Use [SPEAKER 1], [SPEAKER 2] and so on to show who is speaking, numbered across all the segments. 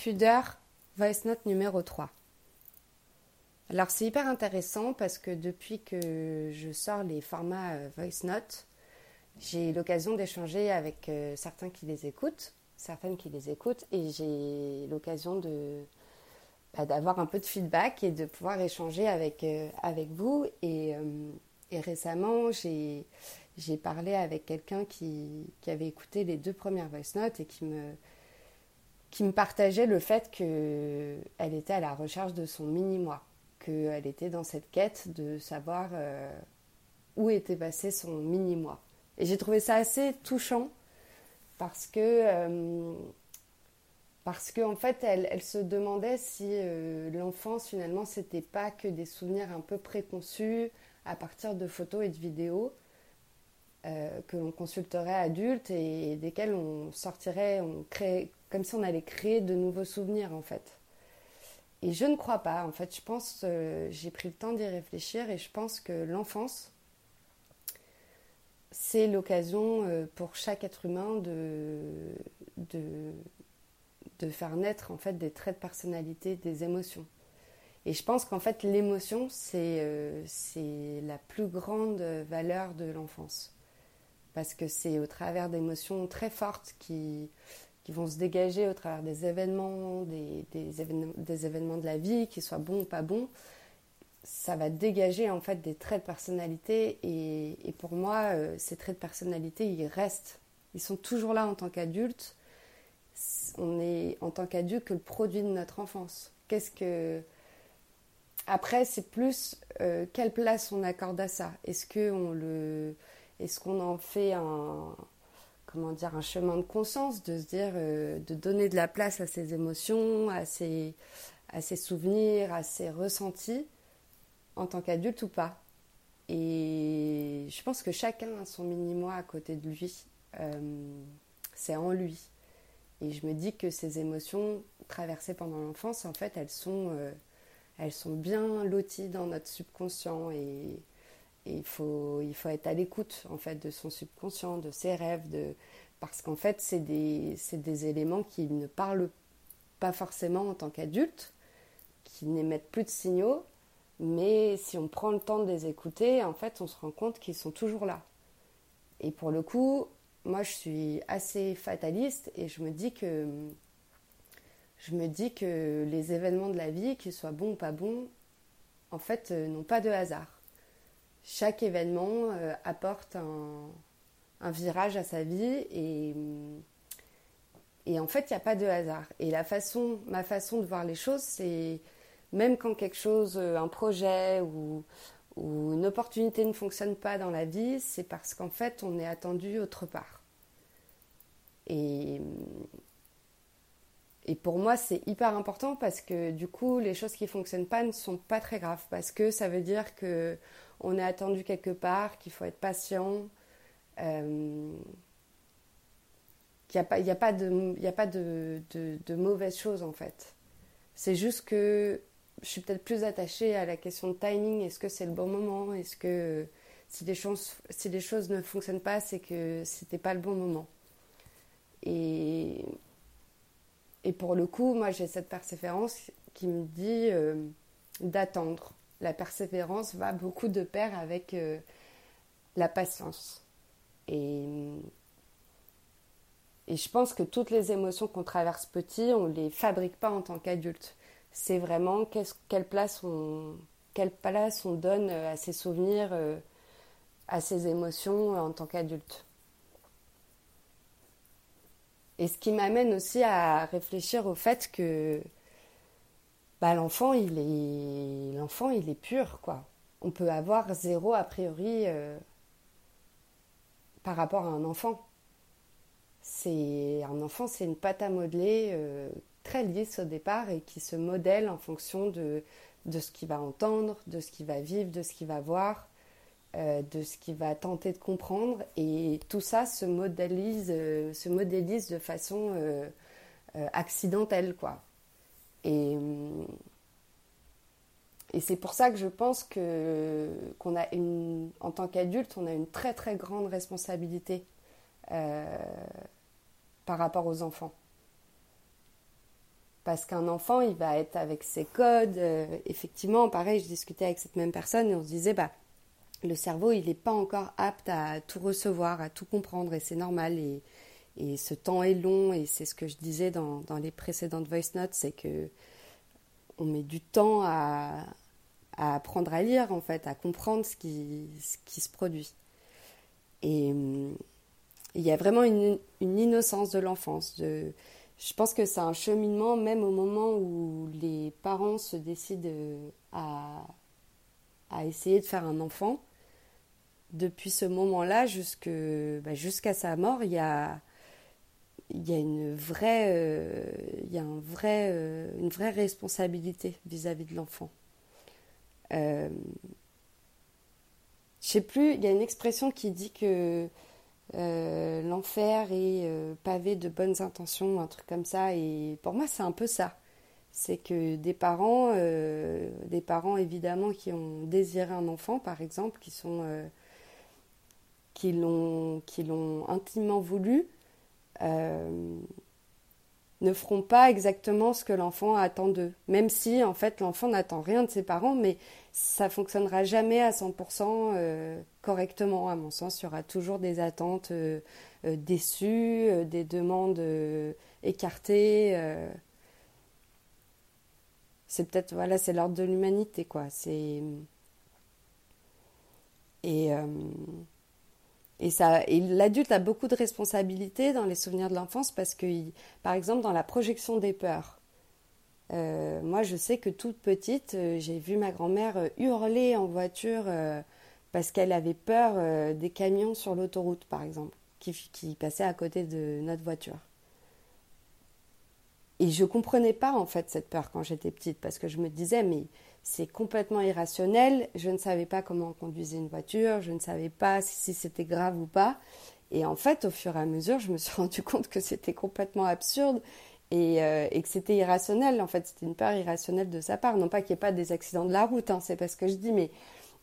[SPEAKER 1] Pudeur, voice note numéro 3. Alors c'est hyper intéressant parce que depuis que je sors les formats euh, voice note, j'ai l'occasion d'échanger avec euh, certains qui les écoutent, certaines qui les écoutent, et j'ai l'occasion bah, d'avoir un peu de feedback et de pouvoir échanger avec, euh, vous. Et, et récemment, j'ai parlé avec quelqu'un qui, qui, avait écouté les deux premières voice notes et qui me, qui me partageait le fait qu'elle était à la recherche de son mini-moi qu'elle était dans cette quête de savoir euh, où était passé son mini-moi. Et j'ai trouvé ça assez touchant parce que, euh, parce qu'en fait, elle, elle, se demandait si euh, l'enfance, finalement, c'était pas que des souvenirs un peu préconçus à partir de photos et de vidéos que l'on consulterait adulte et, desquels on sortirait, on crée, comme si on allait créer de nouveaux souvenirs, en fait. Et je ne crois pas. En fait, je pense, euh, j'ai pris le temps d'y réfléchir et je pense que l'enfance, c'est l'occasion euh, pour chaque être humain de, de, de, faire naître en fait des traits de personnalité, des émotions. Et je pense qu'en fait, l'émotion, c'est euh, la plus grande valeur de l'enfance. Parce que c'est au travers d'émotions très fortes qui, qui vont se dégager au travers des événements, des, des, événements, des événements de la vie, qu'ils soient bons ou pas bons, ça va dégager en fait des traits de personnalité et, pour moi, euh, ces traits de personnalité, ils restent. Ils sont toujours là en tant qu'adulte. On est en tant qu'adulte que le produit de notre enfance. Qu'est-ce que... Après, c'est plus euh, quelle place on accorde à ça? Est-ce qu'on le... Est-ce qu'on en fait un comment dire, un chemin de conscience, de se dire, euh, de donner de la place à ses émotions, à ses, à ses souvenirs, à ses ressentis, en tant qu'adulte ou pas? Et je pense que chacun a son mini-moi à côté de lui. Euh, c'est en lui. Et je me dis que ces émotions traversées pendant l'enfance, en fait, elles sont, euh, elles sont bien loties dans notre subconscient. Et, il faut, il faut être à l'écoute en fait de son subconscient, de ses rêves, de... parce qu'en fait c'est des, des, éléments qui ne parlent pas forcément en tant qu'adulte, qui n'émettent plus de signaux, mais si on prend le temps de les écouter, en fait on se rend compte qu'ils sont toujours là. Et pour le coup, moi je suis assez fataliste et je me dis que je me dis que les événements de la vie, qu'ils soient bons ou pas bons, en fait, euh, n'ont pas de hasard chaque événement euh, apporte un, virage à sa vie et, et en fait, il n'y a pas de hasard. Et la façon, ma façon de voir les choses, c'est même quand quelque chose, euh, un projet ou, ou une opportunité ne fonctionne pas dans la vie, c'est parce qu'en fait, on est attendu autre part. Et, et pour moi, c'est hyper important parce que du coup, les choses qui ne fonctionnent pas ne sont pas très graves parce que ça veut dire que on est attendu quelque part, qu'il faut être patient, euh, qu'il n'y a pas, y a pas, de, mauvaises choses en fait. C'est juste que je suis peut-être plus attachée à la question de timing. Est-ce que c'est le bon moment? Est-ce que si les, choses, ne fonctionnent pas, c'est que c'était pas le bon moment? Et, et pour le coup, moi j'ai cette persévérance qui me dit euh, d'attendre la persévérance va beaucoup de pair avec euh, la patience. Et, je pense que toutes les émotions qu'on traverse petit, on ne les fabrique pas en tant qu'adulte. C'est vraiment quelle, place on, quelle place on donne à ses souvenirs, euh, à ses émotions en tant qu'adulte. Et ce qui m'amène aussi à réfléchir au fait que bah, l'enfant, il est, l'enfant, il est pur, quoi. On peut avoir zéro a priori euh, par rapport à un enfant. C'est un enfant, c'est une pâte à modeler euh, très lisse au départ et qui se modèle en fonction de, de ce qu'il va entendre, de ce qu'il va vivre, de ce qu'il va voir, euh, de ce qu'il va tenter de comprendre. Et tout ça se modélise, se modélise de façon accidentelle, quoi. Et, et c'est pour ça que je pense que qu'on a une, en tant qu'adulte, on a une très très grande responsabilité euh, par rapport aux enfants. Parce qu'un enfant, il va être avec ses codes. Euh, effectivement, pareil, je discutais avec cette même personne et on se disait, bah, le cerveau, il n'est pas encore apte à tout recevoir, à tout comprendre, et c'est normal. Et, ce temps est long, et c'est ce que je disais dans, dans les précédentes voice notes, c'est que on met du temps à, à, apprendre à lire, en fait, à comprendre ce qui, ce qui se produit. Et hum, il y a vraiment une, une innocence de l'enfance, je pense que c'est un cheminement, même au moment où les parents se décident à, à essayer de faire un enfant. Depuis ce moment-là bah, jusqu'à sa mort, il y a, il y a une vraie, euh, il y a un vrai, euh, une vraie responsabilité vis-à-vis de l'enfant. Euh, je sais plus, il y a une expression qui dit que euh, l'enfer est pavé de bonnes intentions, un truc comme ça. Et pour moi, c'est un peu ça. C'est que des parents, des parents évidemment qui ont désiré un enfant, par exemple, qui sont, qui l'ont, qui l'ont intimement voulu, ne feront pas exactement ce que l'enfant attend d'eux. Même si, en fait, l'enfant n'attend rien de ses parents, mais ça fonctionnera jamais à 100% euh, correctement, à mon sens. Il y aura toujours des attentes euh, euh, déçues, des demandes écartées. C'est peut-être, voilà, c'est l'ordre de l'humanité, quoi. C'est... Et... Et, l'adulte a beaucoup de responsabilités dans les souvenirs de l'enfance parce que, par exemple, dans la projection des peurs, euh, moi, je sais que toute petite, euh, j'ai vu ma grand-mère euh, hurler en voiture parce qu'elle avait peur des camions sur l'autoroute, par exemple, qui, qui, passaient à côté de notre voiture. Et je comprenais pas, en fait, cette peur quand j'étais petite parce que je me disais, mais c'est complètement irrationnel. Je ne savais pas comment on conduisait une voiture, je ne savais pas si, c'était grave ou pas. Et en fait, au fur et à mesure, je me suis rendu compte que c'était complètement absurde et, euh, que c'était irrationnel. En fait, c'était une peur irrationnelle de sa part. Non pas qu'il n'y ait pas des accidents de la route, hein, c'est pas ce que je dis, mais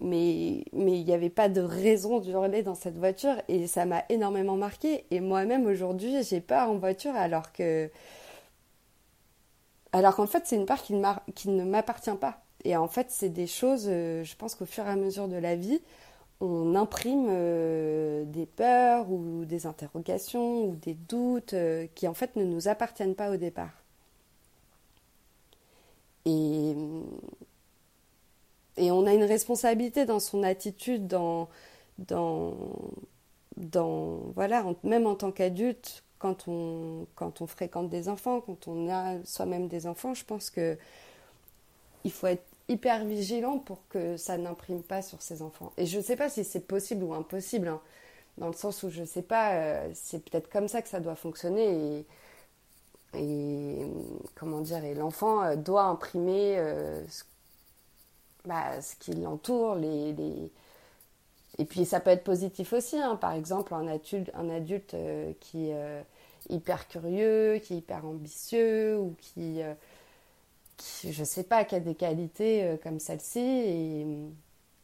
[SPEAKER 1] mais mais il n'y avait pas de raison d'hurler dans cette voiture et ça m'a énormément marqué. Et moi-même aujourd'hui, j'ai peur en voiture alors que alors qu'en fait, c'est une peur qui ne m'appartient pas. Et en fait, c'est des choses, euh, je pense qu'au fur et à mesure de la vie, on imprime euh, des peurs ou des interrogations ou des doutes euh, qui en fait ne nous appartiennent pas au départ. Et, et on a une responsabilité dans son attitude, dans, dans, dans voilà, même en tant qu'adulte, quand on, quand on fréquente des enfants, quand on a soi-même des enfants, je pense que il faut être hyper vigilant pour que ça n'imprime pas sur ses enfants. Et je ne sais pas si c'est possible ou impossible, hein, dans le sens où je ne sais pas, euh, c'est peut-être comme ça que ça doit fonctionner. Et, comment dire, l'enfant euh, doit imprimer euh, ce, bah, ce, qui l'entoure, les, et puis ça peut être positif aussi, hein. par exemple un adulte, un adulte qui est hyper curieux, qui est hyper ambitieux ou qui je je sais pas, qui a des qualités euh, comme celle-ci, et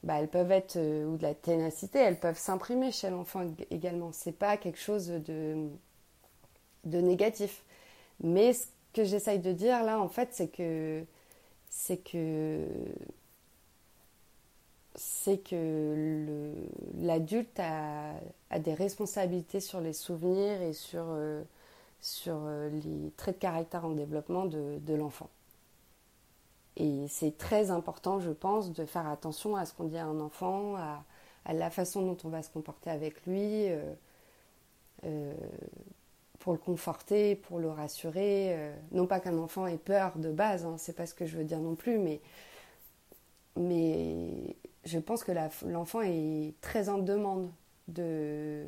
[SPEAKER 1] bah, elles peuvent être, euh, ou de la ténacité, elles peuvent s'imprimer chez l'enfant également. C'est pas quelque chose de, de négatif. Mais ce que j'essaye de dire là, en fait, c'est que c'est que c'est que l'adulte a, a, des responsabilités sur les souvenirs et sur, euh, sur les traits de caractère en développement de, de l'enfant. Et c'est très important, je pense, de faire attention à ce qu'on dit à un enfant, à, la façon dont on va se comporter avec lui, euh, euh, pour le conforter, pour le rassurer. Euh, non pas qu'un enfant ait peur de base, hein, c'est pas ce que je veux dire non plus, mais, mais je pense que l'enfant est très en demande de,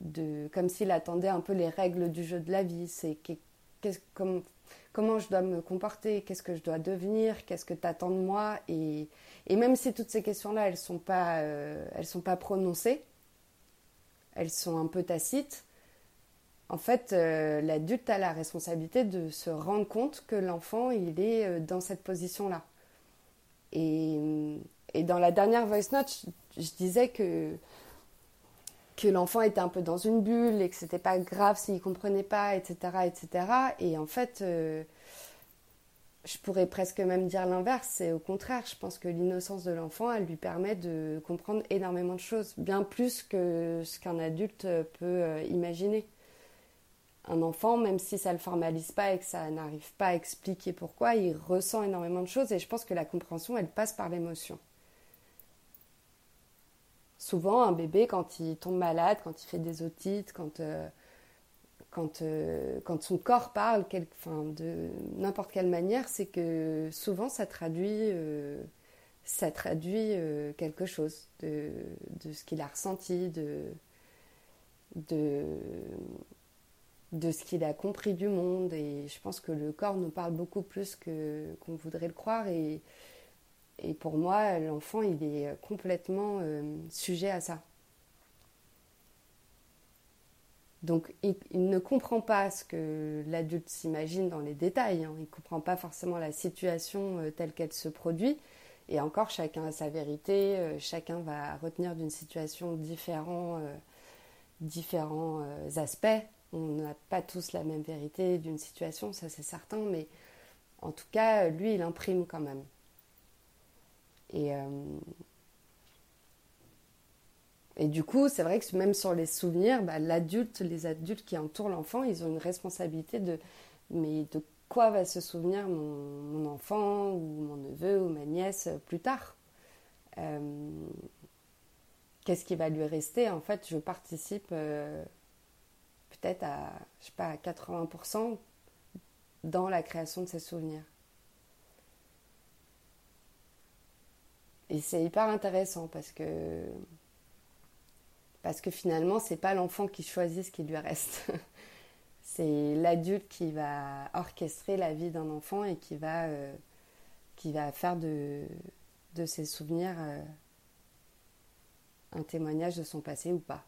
[SPEAKER 1] de comme s'il attendait un peu les règles du jeu de la vie. C'est comme comment je dois me comporter, qu'est-ce que je dois devenir, qu'est-ce que tu attends de moi. Et, même si toutes ces questions-là, elles ne sont, pas, euh, sont pas prononcées, elles sont un peu tacites, en fait, euh, l'adulte a la responsabilité de se rendre compte que l'enfant, il est euh, dans cette position-là. Et, dans la dernière voice note, je, disais que que l'enfant était un peu dans une bulle et que c'était pas grave s'il comprenait pas, etc., etc. Et en fait, euh, je pourrais presque même dire l'inverse. C'est au contraire, je pense que l'innocence de l'enfant, elle lui permet de comprendre énormément de choses, bien plus que ce qu'un adulte peut euh, imaginer. Un enfant, même si ça le formalise pas et que ça n'arrive pas à expliquer pourquoi, il ressent énormément de choses et je pense que la compréhension, elle passe par l'émotion. Souvent, un bébé, quand il tombe malade, quand il fait des otites, quand, euh, euh, son corps parle de n'importe quelle manière, c'est que souvent ça traduit, euh, ça traduit quelque chose de, ce qu'il a ressenti, de, de, ce qu'il a compris du monde. Et je pense que le corps nous parle beaucoup plus qu'on voudrait le croire. Et pour moi, l'enfant, il est complètement euh, sujet à ça. Donc, il, ne comprend pas ce que l'adulte s'imagine dans les détails. Hein. Il ne comprend pas forcément la situation euh, telle qu'elle se produit. Et encore, chacun a sa vérité. Euh, chacun va retenir d'une situation différents, différents aspects. On n'a pas tous la même vérité d'une situation, ça c'est certain. Mais en tout cas, lui, il imprime quand même. Et, euh, et du coup, c'est vrai que même sur les souvenirs, bah, l'adulte, les adultes qui entourent l'enfant, ils ont une responsabilité de mais de quoi va se souvenir mon, enfant ou mon neveu ou ma nièce plus tard? Euh, Qu'est-ce qui va lui rester? En fait, je participe euh, peut-être à, je sais pas, à 80% dans la création de ces souvenirs. Et c'est hyper intéressant parce que parce que finalement c'est pas l'enfant qui choisit ce qui lui reste. c'est l'adulte qui va orchestrer la vie d'un enfant et qui va euh, qui va faire de ses souvenirs euh, un témoignage de son passé ou pas.